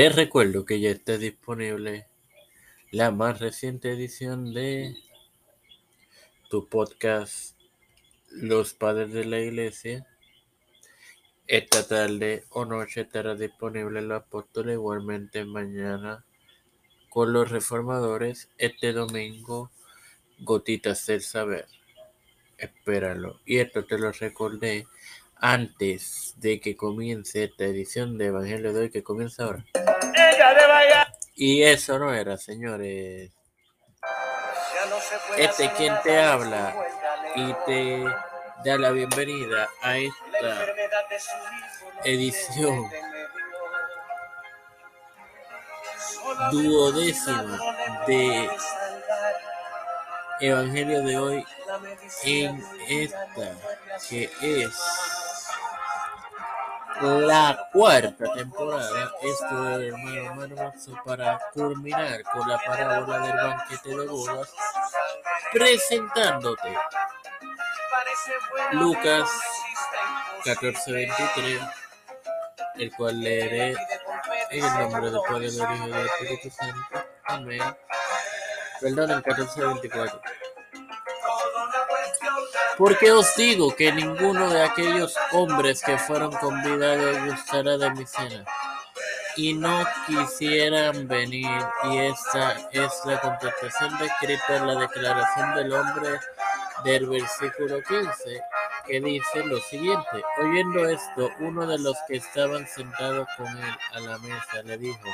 Te recuerdo que ya está disponible la más reciente edición de tu podcast Los Padres de la Iglesia. Esta tarde o noche estará disponible los apóstoles, igualmente mañana con los reformadores. Este domingo, Gotitas del Saber. Espéralo. Y esto te lo recordé antes de que comience esta edición de Evangelio de hoy que comienza ahora. Y eso no era, señores. Este quien te habla y te da la bienvenida a esta edición duodécima de Evangelio de hoy en esta que es la cuarta temporada. Esto es hermano hermano para culminar con la parábola del banquete de bodas, presentándote Lucas 14:23, el cual leeré en el nombre del Padre, del Hijo del Espíritu Santo. Amén. Perdón, el 14:24. Porque os digo que ninguno de aquellos hombres que fueron convidados gustará de mi cena. Y no quisieran venir. Y esta es la contestación descrita en la declaración del hombre del versículo 15, que dice lo siguiente. Oyendo esto, uno de los que estaban sentados con él a la mesa le dijo,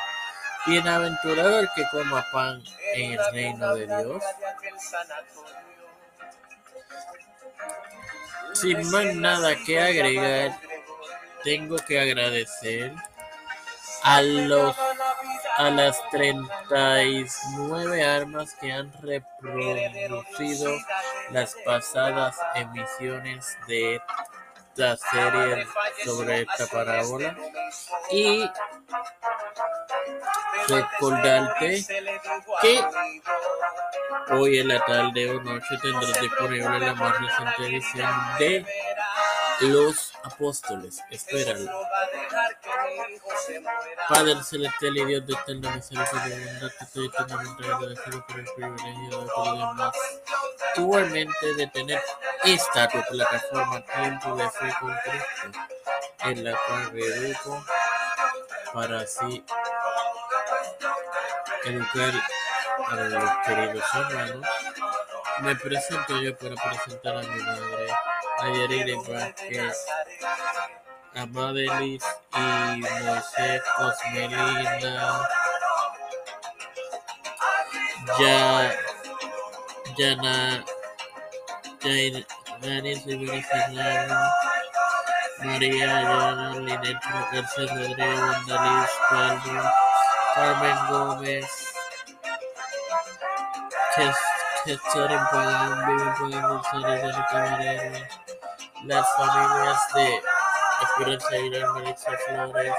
Bienaventurado el que coma pan en el reino de Dios. Sin más nada que agregar, tengo que agradecer a los a las 39 armas que han reproducido las pasadas emisiones de esta serie sobre esta parábola. Y recordarte que Hoy en la tarde o noche tendrás disponible la más reciente edición de Los Apóstoles. Espéralo. Padre celestial y Dios de eterna misericordia te estoy eternamente agradecido por el privilegio de poder más igualmente de tener esta tu plataforma Tiempo de Fe con Cristo, en la cual me para así educar a los queridos hermanos, me presento yo para presentar a mi madre, a Yarire Vázquez, a y Moisés Cosmelina, ya, Yana, Daniel Rivera Fernando, María Yana, Linet García Rodríguez, Calvo, Carmen Gómez, gestiones puedan, viven pueden. Las familias de Esperanza y Melissa Flores,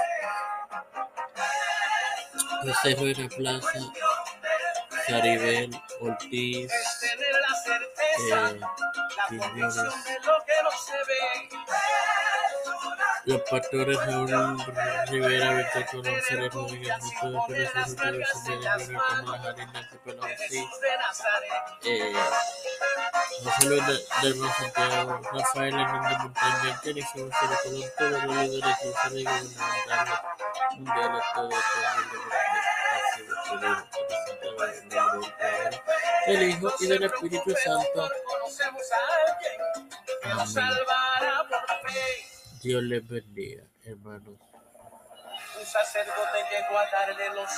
José Ruina Plaza, Caribel Ortiz, eh, los pastores Raúl Rivera, Colón, Ceres Rodríguez, Gustavo Pérez, Rodríguez, Sonia Junior, Kamala Harris, Nancy Pelosi, eh, José Luis Santiago, Rafael Hernández Montaña, González Colón, todos los líderes cristianos y gubernamentales esto el Hijo y del Espíritu Santo. Dios les bendiga, hermanos. Un sacerdote llegó a darle los